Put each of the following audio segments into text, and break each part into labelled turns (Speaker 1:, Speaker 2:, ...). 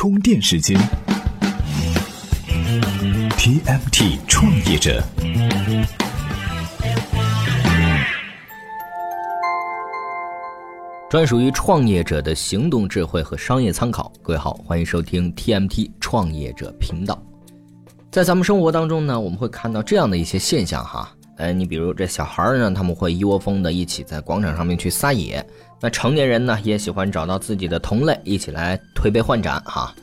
Speaker 1: 充电时间，TMT 创业者，
Speaker 2: 专属于创业者的行动智慧和商业参考。各位好，欢迎收听 TMT 创业者频道。在咱们生活当中呢，我们会看到这样的一些现象哈。哎，你比如这小孩呢，他们会一窝蜂的一起在广场上面去撒野。那成年人呢，也喜欢找到自己的同类，一起来推杯换盏哈。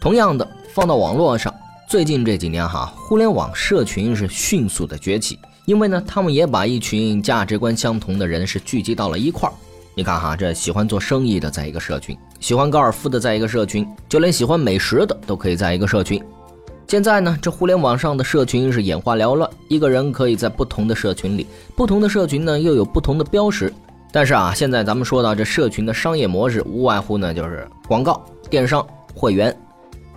Speaker 2: 同样的，放到网络上，最近这几年哈，互联网社群是迅速的崛起，因为呢，他们也把一群价值观相同的人是聚集到了一块儿。你看哈，这喜欢做生意的在一个社群，喜欢高尔夫的在一个社群，就连喜欢美食的都可以在一个社群。现在呢，这互联网上的社群是眼花缭乱，一个人可以在不同的社群里，不同的社群呢又有不同的标识。但是啊，现在咱们说到这社群的商业模式，无外乎呢就是广告、电商、会员。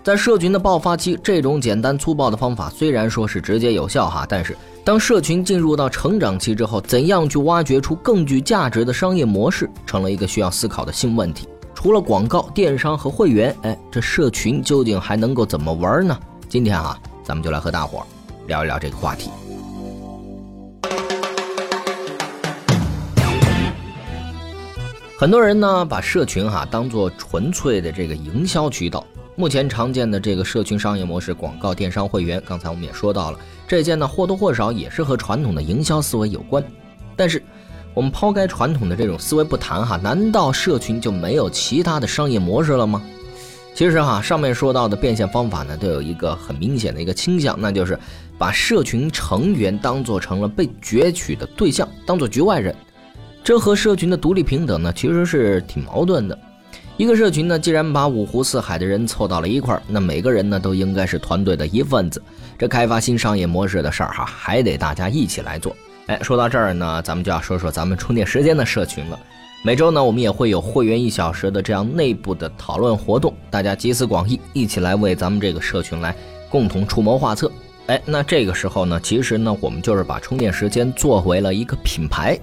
Speaker 2: 在社群的爆发期，这种简单粗暴的方法虽然说是直接有效哈，但是当社群进入到成长期之后，怎样去挖掘出更具价值的商业模式，成了一个需要思考的新问题。除了广告、电商和会员，哎，这社群究竟还能够怎么玩呢？今天啊，咱们就来和大伙儿聊一聊这个话题。很多人呢把社群哈当做纯粹的这个营销渠道。目前常见的这个社群商业模式，广告、电商、会员，刚才我们也说到了，这些呢或多或少也是和传统的营销思维有关。但是，我们抛开传统的这种思维不谈哈，难道社群就没有其他的商业模式了吗？其实哈，上面说到的变现方法呢，都有一个很明显的一个倾向，那就是把社群成员当做成了被攫取的对象，当做局外人。这和社群的独立平等呢，其实是挺矛盾的。一个社群呢，既然把五湖四海的人凑到了一块儿，那每个人呢，都应该是团队的一份子。这开发新商业模式的事儿哈，还得大家一起来做。哎，说到这儿呢，咱们就要说说咱们充电时间的社群了。每周呢，我们也会有会员一小时的这样内部的讨论活动，大家集思广益，一起来为咱们这个社群来共同出谋划策。哎，那这个时候呢，其实呢，我们就是把充电时间作为了一个品牌，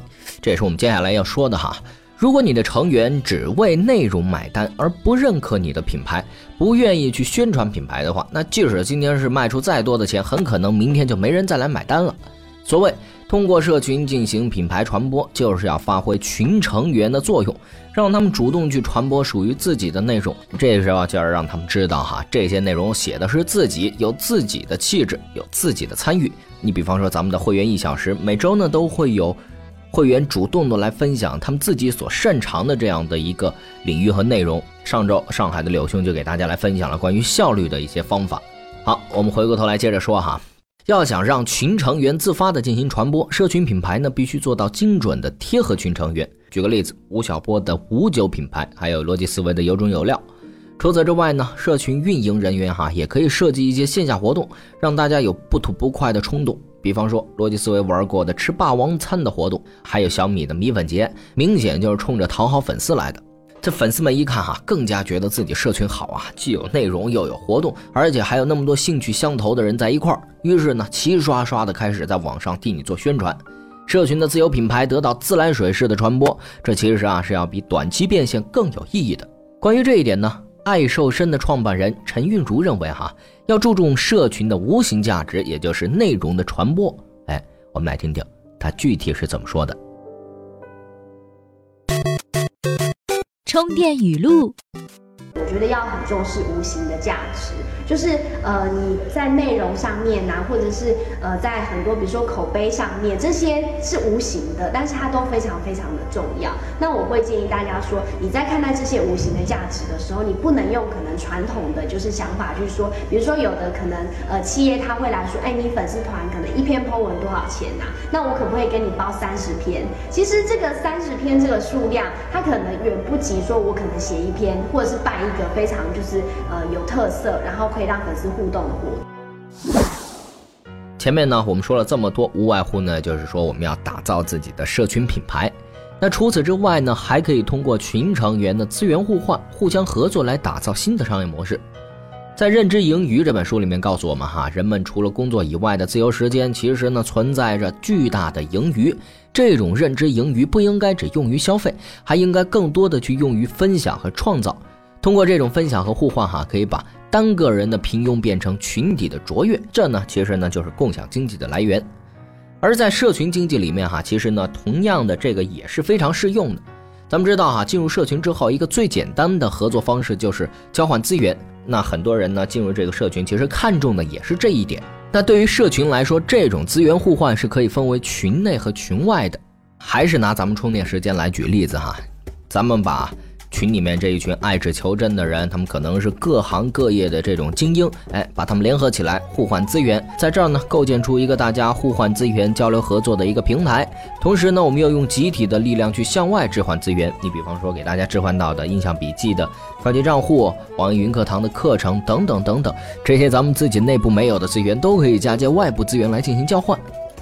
Speaker 2: 这也是我们接下来要说的哈。如果你的成员只为内容买单，而不认可你的品牌，不愿意去宣传品牌的话，那即使今天是卖出再多的钱，很可能明天就没人再来买单了。所谓。通过社群进行品牌传播，就是要发挥群成员的作用，让他们主动去传播属于自己的内容。这时候就要让他们知道哈，这些内容写的是自己，有自己的气质，有自己的参与。你比方说咱们的会员一小时，每周呢都会有会员主动的来分享他们自己所擅长的这样的一个领域和内容。上周上海的柳兄就给大家来分享了关于效率的一些方法。好，我们回过头来接着说哈。要想让群成员自发的进行传播，社群品牌呢必须做到精准的贴合群成员。举个例子，吴晓波的五九品牌，还有逻辑思维的有种有料。除此之外呢，社群运营人员哈也可以设计一些线下活动，让大家有不吐不快的冲动。比方说，逻辑思维玩过的吃霸王餐的活动，还有小米的米粉节，明显就是冲着讨好粉丝来的。这粉丝们一看哈，更加觉得自己社群好啊，既有内容又有活动，而且还有那么多兴趣相投的人在一块儿。于是呢，齐刷刷的开始在网上替你做宣传，社群的自有品牌得到自来水式的传播。这其实啊是要比短期变现更有意义的。关于这一点呢，爱瘦身的创办人陈韵如认为哈，要注重社群的无形价值，也就是内容的传播。哎，我们来听听他具体是怎么说的。
Speaker 3: 充电语录。
Speaker 4: 我觉得要很重视无形的价值，就是呃你在内容上面呐，或者是呃在很多比如说口碑上面，这些是无形的，但是它都非常非常的重要。那我会建议大家说，你在看待这些无形的价值的时候，你不能用可能传统的就是想法去说，比如说有的可能呃企业他会来说，哎你粉丝团可能一篇 po 文多少钱呐？那我可不可以跟你包三十篇？其实这个三十篇这个数量，它可能远不及说我可能写一篇或者是办。一个非常就是呃有特色，然后可以让粉丝互动的活动。
Speaker 2: 前面呢，我们说了这么多，无外乎呢就是说我们要打造自己的社群品牌。那除此之外呢，还可以通过群成员的资源互换、互相合作来打造新的商业模式。在《认知盈余》这本书里面告诉我们哈，人们除了工作以外的自由时间，其实呢存在着巨大的盈余。这种认知盈余不应该只用于消费，还应该更多的去用于分享和创造。通过这种分享和互换哈，可以把单个人的平庸变成群体的卓越，这呢其实呢就是共享经济的来源。而在社群经济里面哈，其实呢同样的这个也是非常适用的。咱们知道哈，进入社群之后，一个最简单的合作方式就是交换资源。那很多人呢进入这个社群，其实看重的也是这一点。那对于社群来说，这种资源互换是可以分为群内和群外的。还是拿咱们充电时间来举例子哈，咱们把。群里面这一群爱智求真的人，他们可能是各行各业的这种精英，哎，把他们联合起来，互换资源，在这儿呢，构建出一个大家互换资源、交流合作的一个平台。同时呢，我们要用集体的力量去向外置换资源。你比方说，给大家置换到的印象笔记的快捷账户、网易云课堂的课程等等等等，这些咱们自己内部没有的资源，都可以嫁接外部资源来进行交换。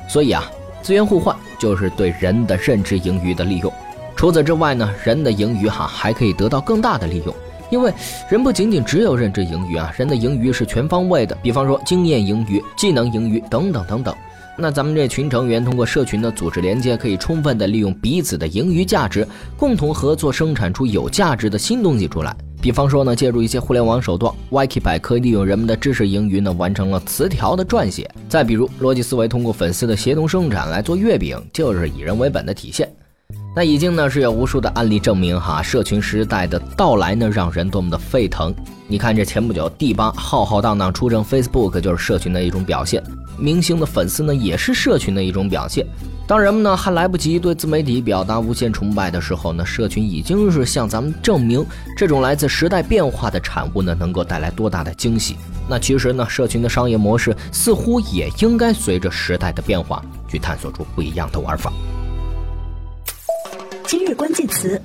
Speaker 2: 所以啊，资源互换就是对人的认知盈余的利用。除此之外呢，人的盈余哈还可以得到更大的利用，因为人不仅仅只有认知盈余啊，人的盈余是全方位的，比方说经验盈余、技能盈余等等等等。那咱们这群成员通过社群的组织连接，可以充分的利用彼此的盈余价值，共同合作生产出有价值的新东西出来。比方说呢，借助一些互联网手段，YK 百科利用人们的知识盈余呢，完成了词条的撰写。再比如，逻辑思维通过粉丝的协同生产来做月饼，就是以人为本的体现。那已经呢是有无数的案例证明哈，社群时代的到来呢让人多么的沸腾。你看这前不久第八浩浩荡荡出征 Facebook 就是社群的一种表现，明星的粉丝呢也是社群的一种表现。当人们呢还来不及对自媒体表达无限崇拜的时候呢，社群已经是向咱们证明这种来自时代变化的产物呢能够带来多大的惊喜。那其实呢，社群的商业模式似乎也应该随着时代的变化去探索出不一样的玩法。
Speaker 3: 今日关键词，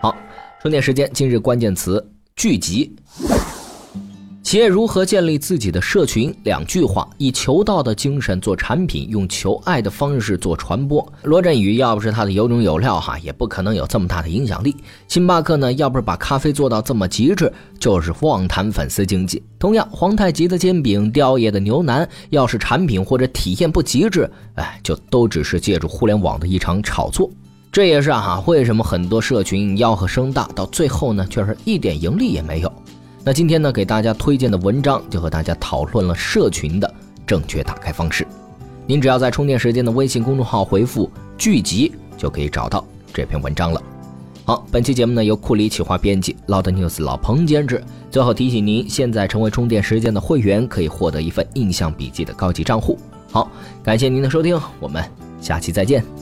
Speaker 2: 好，充电时间。今日关键词：聚集。企业如何建立自己的社群？两句话：以求道的精神做产品，用求爱的方式做传播。罗振宇要不是他的有种有料哈，也不可能有这么大的影响力。星巴克呢，要不是把咖啡做到这么极致，就是妄谈粉丝经济。同样，皇太极的煎饼、雕爷的牛腩，要是产品或者体验不极致，哎，就都只是借助互联网的一场炒作。这也是哈，为什么很多社群吆喝声大，到最后呢，却是一点盈利也没有。那今天呢，给大家推荐的文章就和大家讨论了社群的正确打开方式。您只要在充电时间的微信公众号回复“聚集”，就可以找到这篇文章了。好，本期节目呢由库里企划编辑，Loud News 老彭监制。最后提醒您，现在成为充电时间的会员，可以获得一份印象笔记的高级账户。好，感谢您的收听，我们下期再见。